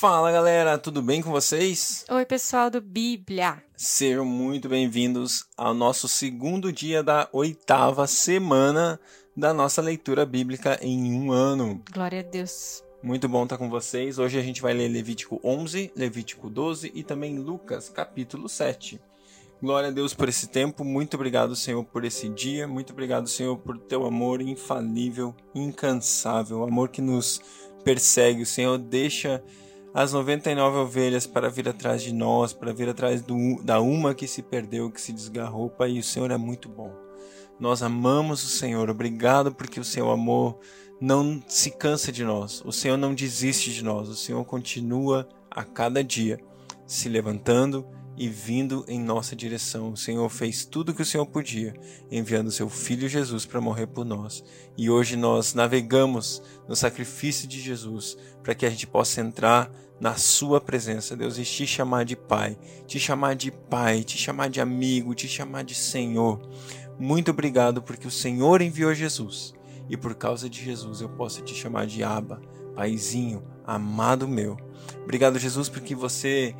Fala galera, tudo bem com vocês? Oi, pessoal do Bíblia. Sejam muito bem-vindos ao nosso segundo dia da oitava semana da nossa leitura bíblica em um ano. Glória a Deus. Muito bom estar com vocês. Hoje a gente vai ler Levítico 11, Levítico 12 e também Lucas, capítulo 7. Glória a Deus por esse tempo. Muito obrigado, Senhor, por esse dia. Muito obrigado, Senhor, por teu amor infalível, incansável, amor que nos persegue. O Senhor deixa as 99 ovelhas para vir atrás de nós, para vir atrás do, da uma que se perdeu, que se desgarrou. Pai, o Senhor é muito bom. Nós amamos o Senhor. Obrigado porque o seu amor não se cansa de nós. O Senhor não desiste de nós. O Senhor continua a cada dia se levantando e vindo em nossa direção. O Senhor fez tudo o que o Senhor podia, enviando seu filho Jesus para morrer por nós. E hoje nós navegamos no sacrifício de Jesus para que a gente possa entrar na sua presença, Deus, e te chamar de Pai, te chamar de Pai, te chamar de amigo, te chamar de Senhor. Muito obrigado porque o Senhor enviou Jesus. E por causa de Jesus eu posso te chamar de Abba, Paizinho, amado meu. Obrigado, Jesus, porque você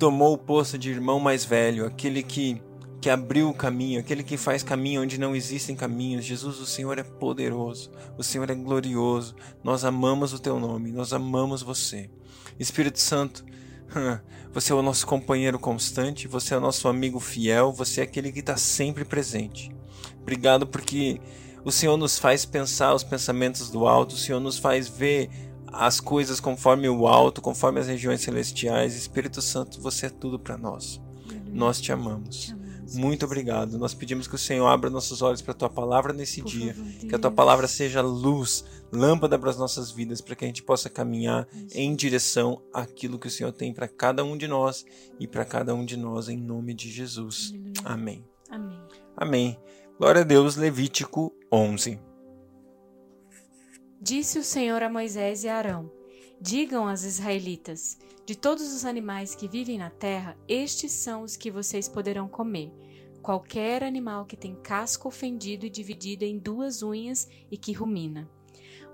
tomou o posto de irmão mais velho, aquele que, que abriu o caminho, aquele que faz caminho onde não existem caminhos. Jesus, o Senhor é poderoso, o Senhor é glorioso. Nós amamos o teu nome, nós amamos você. Espírito Santo, você é o nosso companheiro constante, você é o nosso amigo fiel, você é aquele que está sempre presente. Obrigado porque o Senhor nos faz pensar os pensamentos do alto, o Senhor nos faz ver as coisas conforme o alto, conforme as regiões celestiais. Espírito Santo, você é tudo para nós. Nós te amamos. Muito obrigado. Nós pedimos que o Senhor abra nossos olhos para a tua palavra nesse Por dia. Que a tua palavra seja luz, lâmpada para as nossas vidas, para que a gente possa caminhar em direção àquilo que o Senhor tem para cada um de nós e para cada um de nós, em nome de Jesus. Amém. Amém. Amém. Glória a Deus. Levítico 11. Disse o Senhor a Moisés e a Arão: Digam aos israelitas: De todos os animais que vivem na terra, estes são os que vocês poderão comer. Qualquer animal que tem casco fendido e dividido em duas unhas e que rumina.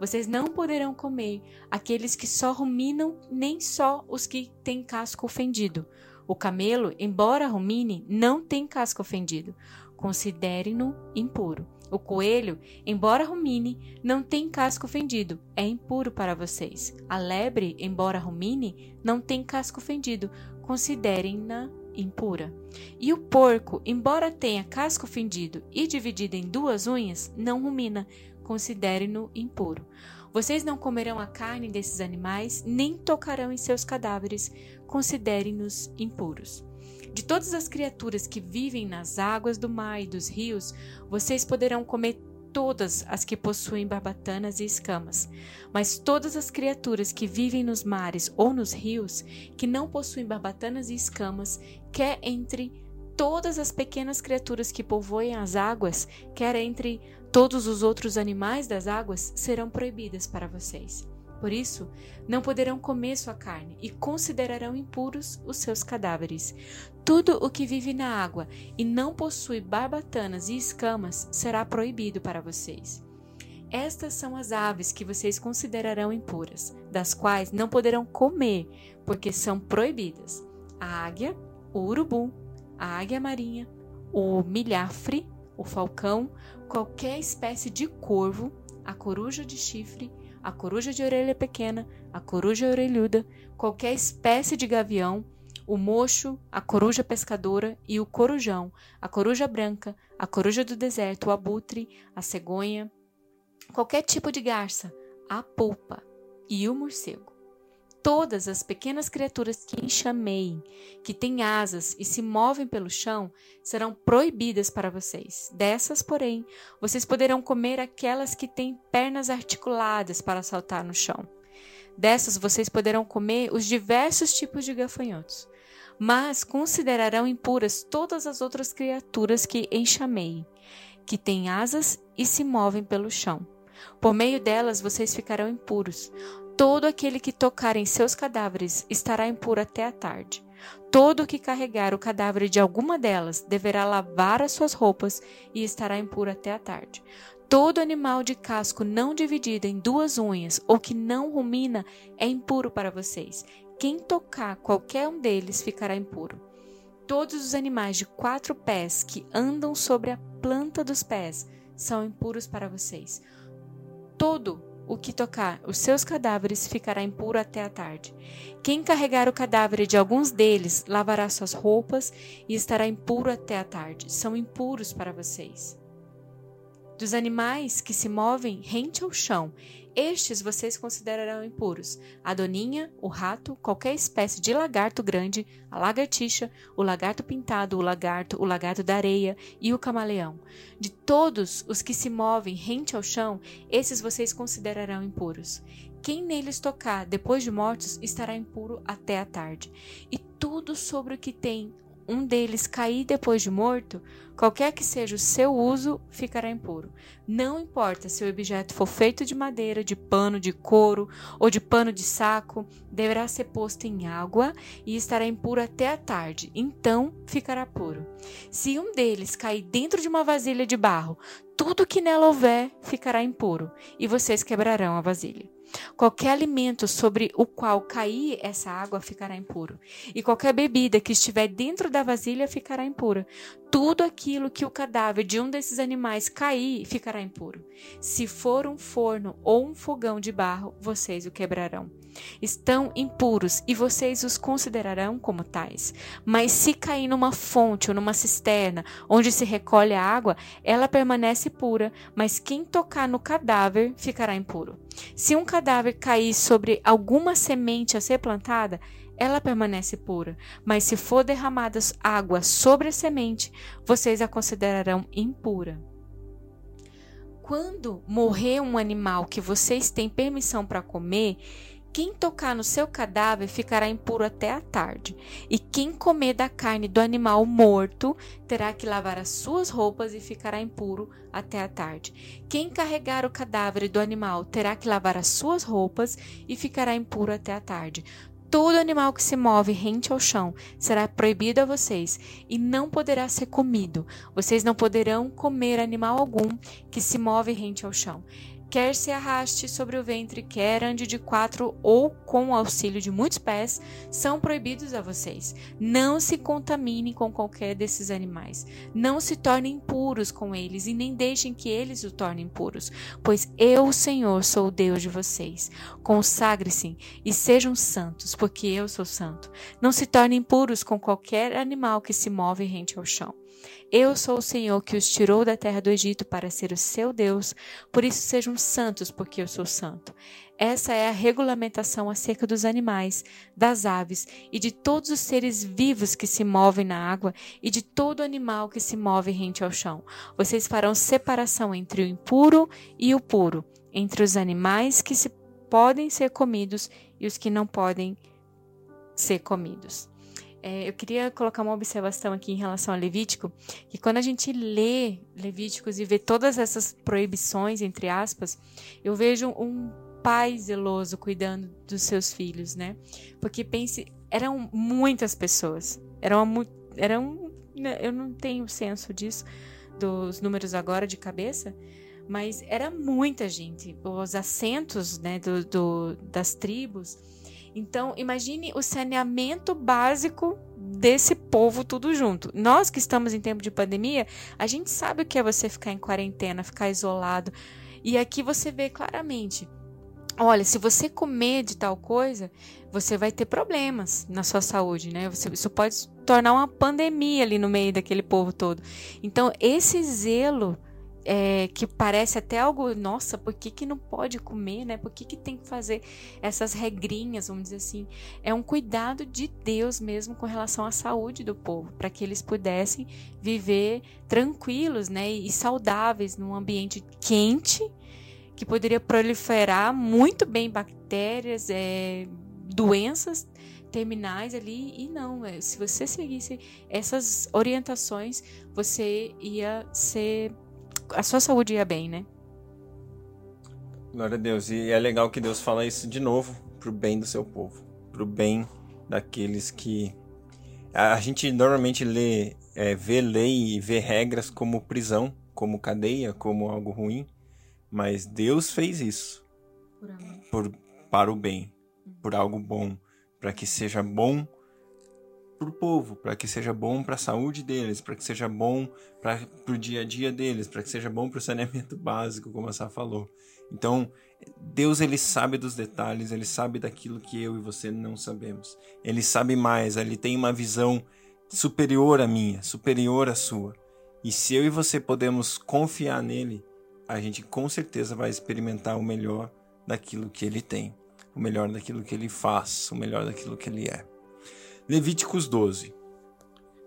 Vocês não poderão comer aqueles que só ruminam, nem só os que têm casco fendido. O camelo, embora rumine, não tem casco fendido. Considerem-no impuro. O coelho, embora rumine, não tem casco fendido, é impuro para vocês. A lebre, embora rumine, não tem casco fendido, considerem-na impura. E o porco, embora tenha casco fendido e dividido em duas unhas, não rumina, considerem-no impuro. Vocês não comerão a carne desses animais, nem tocarão em seus cadáveres, considerem-nos impuros. De todas as criaturas que vivem nas águas do mar e dos rios, vocês poderão comer todas as que possuem barbatanas e escamas. Mas todas as criaturas que vivem nos mares ou nos rios, que não possuem barbatanas e escamas, quer entre todas as pequenas criaturas que povoem as águas, quer entre todos os outros animais das águas, serão proibidas para vocês. Por isso, não poderão comer sua carne e considerarão impuros os seus cadáveres. Tudo o que vive na água e não possui barbatanas e escamas será proibido para vocês. Estas são as aves que vocês considerarão impuras, das quais não poderão comer, porque são proibidas: a águia, o urubu, a águia marinha, o milhafre, o falcão, qualquer espécie de corvo, a coruja de chifre a coruja de orelha pequena, a coruja orelhuda, qualquer espécie de gavião, o mocho, a coruja pescadora e o corujão, a coruja branca, a coruja do deserto, o abutre, a cegonha, qualquer tipo de garça, a polpa e o morcego todas as pequenas criaturas que enxamei, que têm asas e se movem pelo chão, serão proibidas para vocês. Dessas, porém, vocês poderão comer aquelas que têm pernas articuladas para saltar no chão. Dessas, vocês poderão comer os diversos tipos de gafanhotos. Mas considerarão impuras todas as outras criaturas que enxamei, que têm asas e se movem pelo chão. Por meio delas vocês ficarão impuros. Todo aquele que tocar em seus cadáveres estará impuro até a tarde. Todo que carregar o cadáver de alguma delas deverá lavar as suas roupas e estará impuro até a tarde. Todo animal de casco não dividido em duas unhas ou que não rumina é impuro para vocês. quem tocar qualquer um deles ficará impuro. Todos os animais de quatro pés que andam sobre a planta dos pés são impuros para vocês. Todo o que tocar os seus cadáveres ficará impuro até a tarde. Quem carregar o cadáver de alguns deles lavará suas roupas e estará impuro até a tarde. São impuros para vocês. Dos animais que se movem rente ao chão estes vocês considerarão impuros: a doninha, o rato, qualquer espécie de lagarto grande, a lagartixa, o lagarto pintado, o lagarto, o lagarto da areia e o camaleão. De todos os que se movem rente ao chão, esses vocês considerarão impuros. Quem neles tocar depois de mortos estará impuro até a tarde. E tudo sobre o que tem um deles cair depois de morto, qualquer que seja o seu uso, ficará impuro. Não importa se o objeto for feito de madeira, de pano, de couro ou de pano de saco, deverá ser posto em água e estará impuro até a tarde, então ficará puro. Se um deles cair dentro de uma vasilha de barro, tudo que nela houver ficará impuro, e vocês quebrarão a vasilha. Qualquer alimento sobre o qual cair essa água ficará impuro, e qualquer bebida que estiver dentro da vasilha ficará impura. Tudo aquilo que o cadáver de um desses animais cair ficará impuro. Se for um forno ou um fogão de barro, vocês o quebrarão. Estão impuros e vocês os considerarão como tais. Mas se cair numa fonte ou numa cisterna onde se recolhe a água, ela permanece pura, mas quem tocar no cadáver ficará impuro. Se um cadáver cair sobre alguma semente a ser plantada, ela permanece pura, mas se for derramada água sobre a semente, vocês a considerarão impura. Quando morrer um animal que vocês têm permissão para comer, quem tocar no seu cadáver ficará impuro até a tarde, e quem comer da carne do animal morto terá que lavar as suas roupas e ficará impuro até a tarde. Quem carregar o cadáver do animal terá que lavar as suas roupas e ficará impuro até a tarde. Todo animal que se move rente ao chão será proibido a vocês e não poderá ser comido. Vocês não poderão comer animal algum que se move rente ao chão quer se arraste sobre o ventre, quer ande de quatro ou com auxílio de muitos pés, são proibidos a vocês. Não se contaminem com qualquer desses animais. Não se tornem impuros com eles e nem deixem que eles o tornem impuros, pois eu, Senhor, sou o Deus de vocês. Consagre-se e sejam santos, porque eu sou santo. Não se tornem impuros com qualquer animal que se move rente ao chão. Eu sou o Senhor que os tirou da terra do Egito para ser o seu Deus, por isso sejam santos, porque eu sou santo. Essa é a regulamentação acerca dos animais, das aves e de todos os seres vivos que se movem na água e de todo animal que se move rente ao chão. Vocês farão separação entre o impuro e o puro, entre os animais que se podem ser comidos e os que não podem ser comidos. É, eu queria colocar uma observação aqui em relação a Levítico, que quando a gente lê Levíticos e vê todas essas proibições, entre aspas, eu vejo um pai zeloso cuidando dos seus filhos, né? Porque pense, eram muitas pessoas, eram, eram né, eu não tenho senso disso, dos números agora de cabeça, mas era muita gente, os assentos né, do, do das tribos, então, imagine o saneamento básico desse povo tudo junto. Nós que estamos em tempo de pandemia, a gente sabe o que é você ficar em quarentena, ficar isolado. E aqui você vê claramente. Olha, se você comer de tal coisa, você vai ter problemas na sua saúde, né? Você, isso pode tornar uma pandemia ali no meio daquele povo todo. Então, esse zelo é, que parece até algo, nossa, por que, que não pode comer, né? Por que, que tem que fazer essas regrinhas, vamos dizer assim? É um cuidado de Deus mesmo com relação à saúde do povo, para que eles pudessem viver tranquilos, né? E saudáveis num ambiente quente, que poderia proliferar muito bem bactérias, é, doenças terminais ali e não, é, se você seguisse essas orientações, você ia ser a sua saúde ia bem, né? Glória a Deus. E é legal que Deus fala isso de novo pro bem do seu povo, pro bem daqueles que a gente normalmente lê, é, vê lei e vê regras como prisão, como cadeia, como algo ruim, mas Deus fez isso por, para o bem, por algo bom. para que seja bom para o povo, para que seja bom para a saúde deles, para que seja bom para o dia a dia deles, para que seja bom para o saneamento básico, como a Sá falou. Então, Deus ele sabe dos detalhes, ele sabe daquilo que eu e você não sabemos. Ele sabe mais, ele tem uma visão superior à minha, superior à sua. E se eu e você podemos confiar nele, a gente com certeza vai experimentar o melhor daquilo que ele tem, o melhor daquilo que ele faz, o melhor daquilo que ele é. Levíticos 12.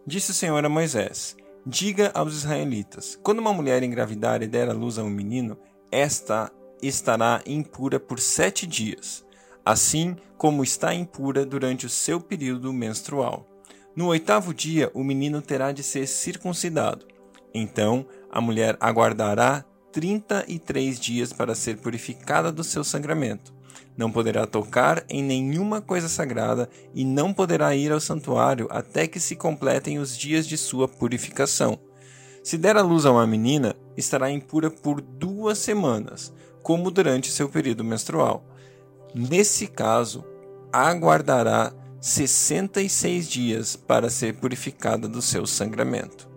Disse o Senhor a Moisés: Diga aos israelitas: quando uma mulher engravidar e der à luz a um menino, esta estará impura por sete dias, assim como está impura durante o seu período menstrual. No oitavo dia, o menino terá de ser circuncidado. Então, a mulher aguardará trinta e três dias para ser purificada do seu sangramento. Não poderá tocar em nenhuma coisa sagrada e não poderá ir ao santuário até que se completem os dias de sua purificação. Se der à luz a uma menina, estará impura por duas semanas, como durante seu período menstrual. Nesse caso, aguardará 66 dias para ser purificada do seu sangramento.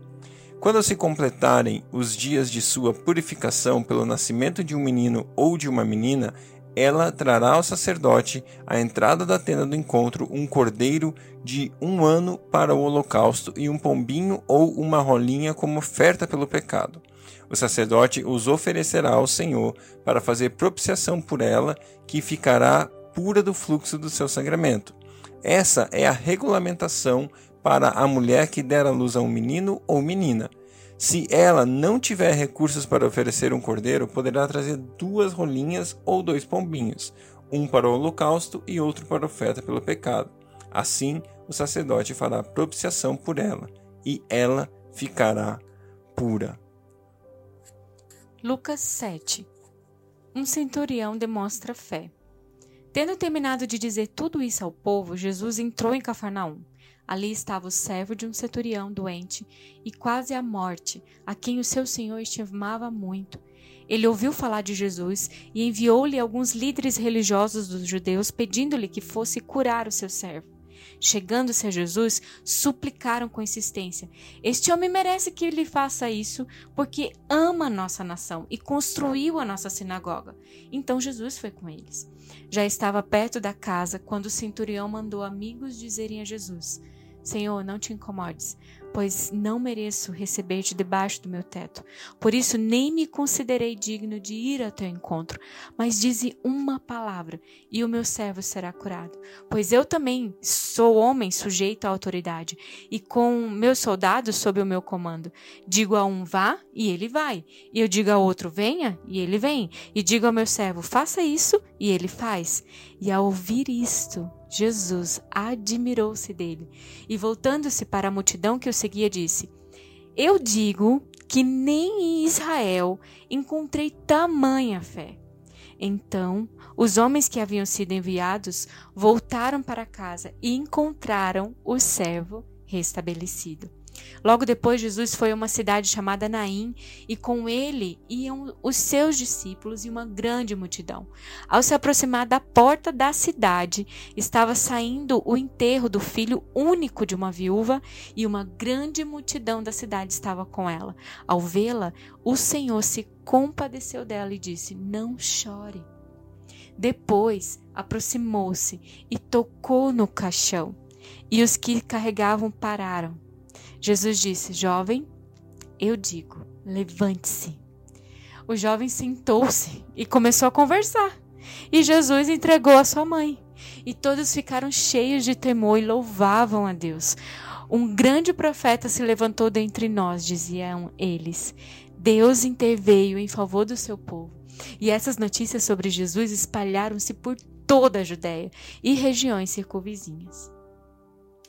Quando se completarem os dias de sua purificação pelo nascimento de um menino ou de uma menina, ela trará ao sacerdote à entrada da tenda do encontro um cordeiro de um ano para o holocausto e um pombinho ou uma rolinha como oferta pelo pecado. O sacerdote os oferecerá ao Senhor para fazer propiciação por ela, que ficará pura do fluxo do seu sangramento. Essa é a regulamentação para a mulher que der à luz a um menino ou menina. Se ela não tiver recursos para oferecer um cordeiro, poderá trazer duas rolinhas ou dois pombinhos, um para o holocausto e outro para a oferta pelo pecado. Assim, o sacerdote fará propiciação por ela, e ela ficará pura. Lucas 7 Um centurião demonstra fé. Tendo terminado de dizer tudo isso ao povo, Jesus entrou em Cafarnaum. Ali estava o servo de um centurião doente e quase à morte, a quem o seu senhor estimava muito. Ele ouviu falar de Jesus e enviou-lhe alguns líderes religiosos dos judeus pedindo-lhe que fosse curar o seu servo. Chegando-se a Jesus, suplicaram com insistência: Este homem merece que lhe faça isso, porque ama a nossa nação e construiu a nossa sinagoga. Então Jesus foi com eles. Já estava perto da casa quando o centurião mandou amigos dizerem a Jesus: Senhor, não te incomodes, pois não mereço receber-te debaixo do meu teto. Por isso nem me considerei digno de ir ao teu encontro, mas dize uma palavra e o meu servo será curado. Pois eu também sou homem sujeito à autoridade e com meus soldados sob o meu comando. Digo a um vá e ele vai, e eu digo a outro venha e ele vem, e digo ao meu servo faça isso e ele faz. E ao ouvir isto, Jesus admirou-se dele e, voltando-se para a multidão que o seguia, disse: Eu digo que nem em Israel encontrei tamanha fé. Então, os homens que haviam sido enviados voltaram para casa e encontraram o servo restabelecido. Logo depois, Jesus foi a uma cidade chamada Naim e com ele iam os seus discípulos e uma grande multidão. Ao se aproximar da porta da cidade, estava saindo o enterro do filho único de uma viúva e uma grande multidão da cidade estava com ela. Ao vê-la, o Senhor se compadeceu dela e disse: Não chore. Depois aproximou-se e tocou no caixão, e os que carregavam pararam. Jesus disse: Jovem, eu digo, levante-se. O jovem sentou-se e começou a conversar. E Jesus entregou a sua mãe. E todos ficaram cheios de temor e louvavam a Deus. Um grande profeta se levantou dentre nós, diziam eles. Deus interveio em favor do seu povo. E essas notícias sobre Jesus espalharam-se por toda a Judéia e regiões circunvizinhas.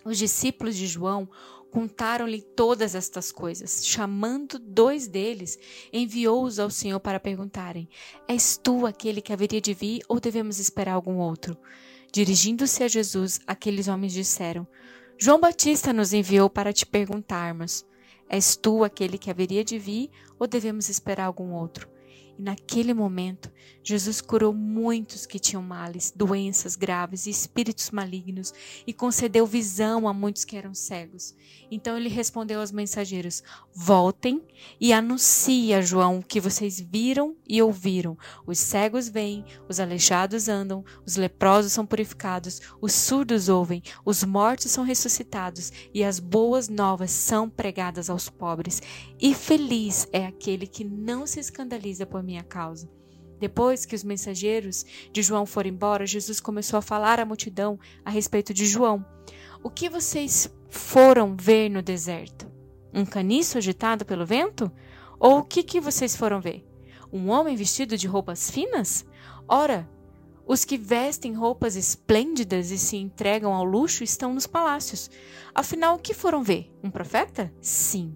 Os discípulos de João Contaram-lhe todas estas coisas. Chamando dois deles, enviou-os ao Senhor para perguntarem: És tu aquele que haveria de vir ou devemos esperar algum outro? Dirigindo-se a Jesus, aqueles homens disseram: João Batista nos enviou para te perguntarmos: És tu aquele que haveria de vir ou devemos esperar algum outro? E naquele momento, Jesus curou muitos que tinham males, doenças graves e espíritos malignos e concedeu visão a muitos que eram cegos. Então ele respondeu aos mensageiros: Voltem e anunciem a João o que vocês viram e ouviram. Os cegos vêm, os aleijados andam, os leprosos são purificados, os surdos ouvem, os mortos são ressuscitados e as boas novas são pregadas aos pobres. E feliz é aquele que não se escandaliza por minha causa. Depois que os mensageiros de João foram embora, Jesus começou a falar à multidão a respeito de João. O que vocês foram ver no deserto? Um caniço agitado pelo vento? Ou o que, que vocês foram ver? Um homem vestido de roupas finas? Ora, os que vestem roupas esplêndidas e se entregam ao luxo estão nos palácios. Afinal, o que foram ver? Um profeta? Sim.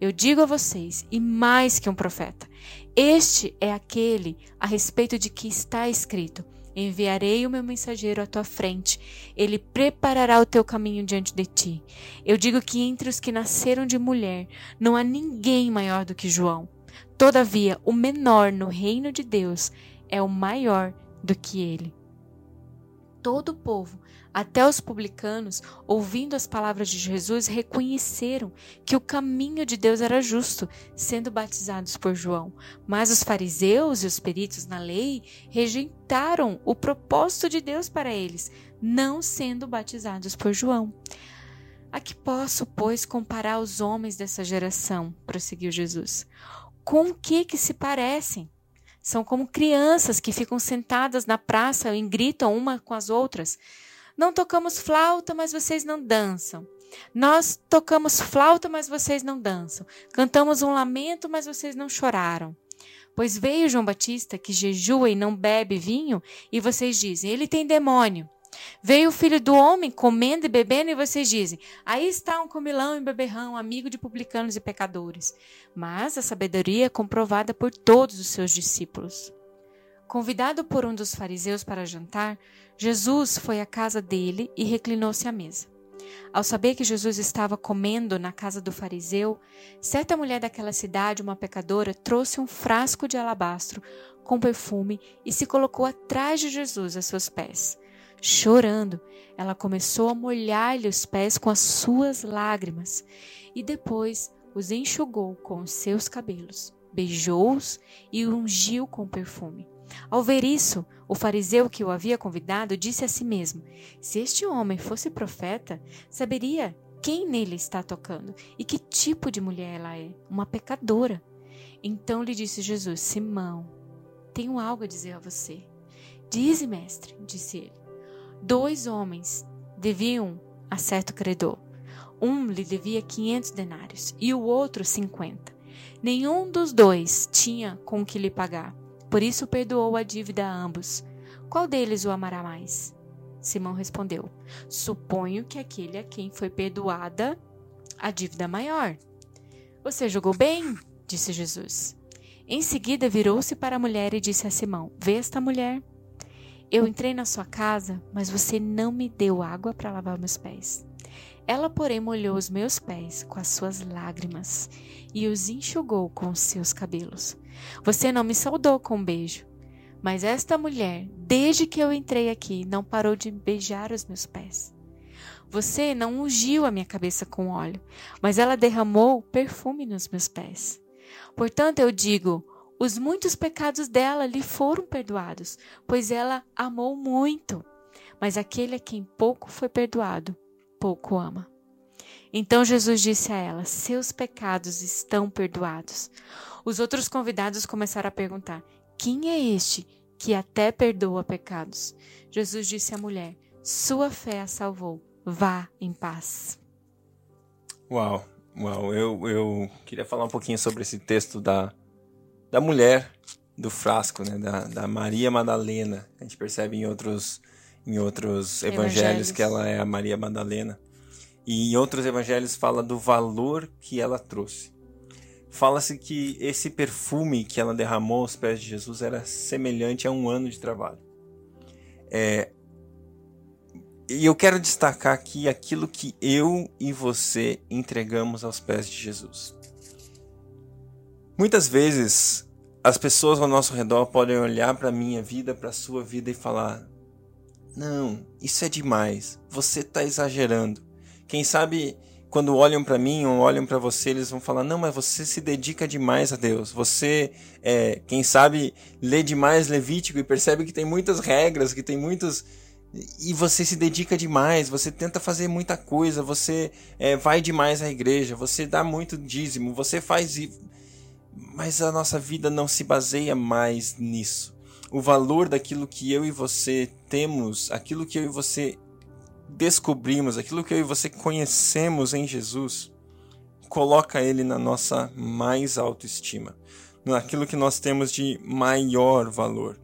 Eu digo a vocês, e mais que um profeta, este é aquele a respeito de que está escrito: Enviarei o meu mensageiro à tua frente, ele preparará o teu caminho diante de ti. Eu digo que entre os que nasceram de mulher não há ninguém maior do que João. Todavia, o menor no reino de Deus é o maior do que ele. Todo o povo até os publicanos, ouvindo as palavras de Jesus, reconheceram que o caminho de Deus era justo, sendo batizados por João. Mas os fariseus e os peritos na lei rejeitaram o propósito de Deus para eles, não sendo batizados por João. A que posso, pois, comparar os homens dessa geração? prosseguiu Jesus. Com o que que se parecem? São como crianças que ficam sentadas na praça e gritam uma com as outras. Não tocamos flauta, mas vocês não dançam. Nós tocamos flauta, mas vocês não dançam. Cantamos um lamento, mas vocês não choraram. Pois veio João Batista, que jejua e não bebe vinho, e vocês dizem: ele tem demônio. Veio o filho do homem comendo e bebendo, e vocês dizem: aí está um comilão e beberrão, amigo de publicanos e pecadores. Mas a sabedoria é comprovada por todos os seus discípulos. Convidado por um dos fariseus para jantar, Jesus foi à casa dele e reclinou-se à mesa. Ao saber que Jesus estava comendo na casa do fariseu, certa mulher daquela cidade, uma pecadora, trouxe um frasco de alabastro com perfume e se colocou atrás de Jesus a seus pés. Chorando, ela começou a molhar-lhe os pés com as suas lágrimas e depois os enxugou com os seus cabelos, beijou-os e ungiu com perfume. Ao ver isso, o fariseu que o havia convidado disse a si mesmo: Se este homem fosse profeta, saberia quem nele está tocando e que tipo de mulher ela é, uma pecadora. Então lhe disse Jesus: Simão, tenho algo a dizer a você. Dize, mestre, disse ele. Dois homens deviam a certo credor. Um lhe devia quinhentos denários e o outro cinquenta. Nenhum dos dois tinha com que lhe pagar. Por isso perdoou a dívida a ambos. Qual deles o amará mais? Simão respondeu: Suponho que aquele a quem foi perdoada a dívida maior. Você julgou bem, disse Jesus. Em seguida virou-se para a mulher e disse a Simão: Vê esta mulher. Eu entrei na sua casa, mas você não me deu água para lavar meus pés. Ela, porém, molhou os meus pés com as suas lágrimas e os enxugou com os seus cabelos. Você não me saudou com um beijo, mas esta mulher, desde que eu entrei aqui, não parou de beijar os meus pés. Você não ungiu a minha cabeça com óleo, mas ela derramou perfume nos meus pés. Portanto, eu digo: os muitos pecados dela lhe foram perdoados, pois ela amou muito. Mas aquele a quem pouco foi perdoado, pouco ama. Então Jesus disse a ela: Seus pecados estão perdoados. Os outros convidados começaram a perguntar: Quem é este que até perdoa pecados? Jesus disse à mulher: Sua fé a salvou. Vá em paz. Uau, uau. Eu, eu queria falar um pouquinho sobre esse texto da, da mulher do frasco, né? Da, da Maria Madalena. A gente percebe em outros em outros evangelhos, evangelhos, que ela é a Maria Madalena. E em outros evangelhos fala do valor que ela trouxe. Fala-se que esse perfume que ela derramou aos pés de Jesus era semelhante a um ano de trabalho. É, e eu quero destacar aqui aquilo que eu e você entregamos aos pés de Jesus. Muitas vezes as pessoas ao nosso redor podem olhar para a minha vida, para a sua vida e falar: não, isso é demais, você está exagerando. Quem sabe quando olham para mim ou olham para você, eles vão falar: não, mas você se dedica demais a Deus. Você, é, quem sabe, lê demais Levítico e percebe que tem muitas regras, que tem muitos. E você se dedica demais, você tenta fazer muita coisa, você é, vai demais à igreja, você dá muito dízimo, você faz mas a nossa vida não se baseia mais nisso. O valor daquilo que eu e você temos, aquilo que eu e você descobrimos, aquilo que eu e você conhecemos em Jesus, coloca ele na nossa mais autoestima, naquilo que nós temos de maior valor.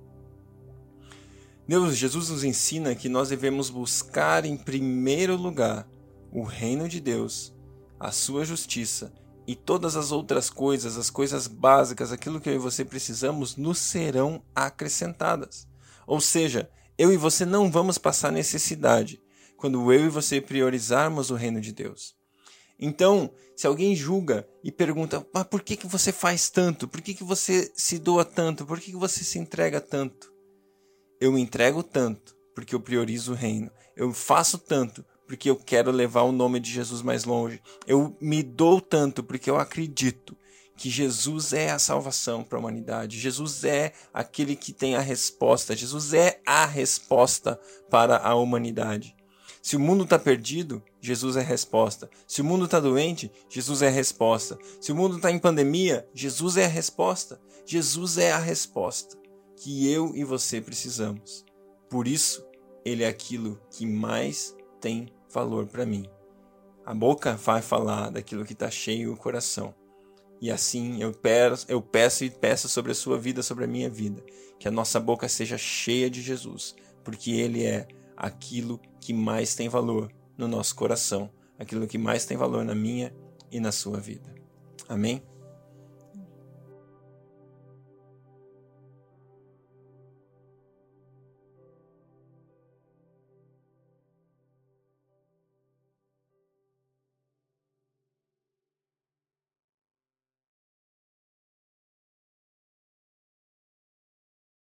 Deus, Jesus nos ensina que nós devemos buscar em primeiro lugar o reino de Deus, a sua justiça e todas as outras coisas, as coisas básicas, aquilo que eu e você precisamos, nos serão acrescentadas. Ou seja, eu e você não vamos passar necessidade quando eu e você priorizarmos o reino de Deus. Então, se alguém julga e pergunta, mas por que, que você faz tanto? Por que, que você se doa tanto? Por que, que você se entrega tanto? Eu me entrego tanto porque eu priorizo o reino. Eu faço tanto porque eu quero levar o nome de Jesus mais longe. Eu me dou tanto porque eu acredito que Jesus é a salvação para a humanidade. Jesus é aquele que tem a resposta. Jesus é a resposta para a humanidade. Se o mundo está perdido, Jesus é a resposta. Se o mundo está doente, Jesus é a resposta. Se o mundo está em pandemia, Jesus é a resposta. Jesus é a resposta que eu e você precisamos. Por isso, ele é aquilo que mais tem valor para mim. A boca vai falar daquilo que está cheio o coração. E assim eu peço, eu peço e peço sobre a sua vida, sobre a minha vida, que a nossa boca seja cheia de Jesus, porque Ele é aquilo que mais tem valor no nosso coração, aquilo que mais tem valor na minha e na sua vida. Amém?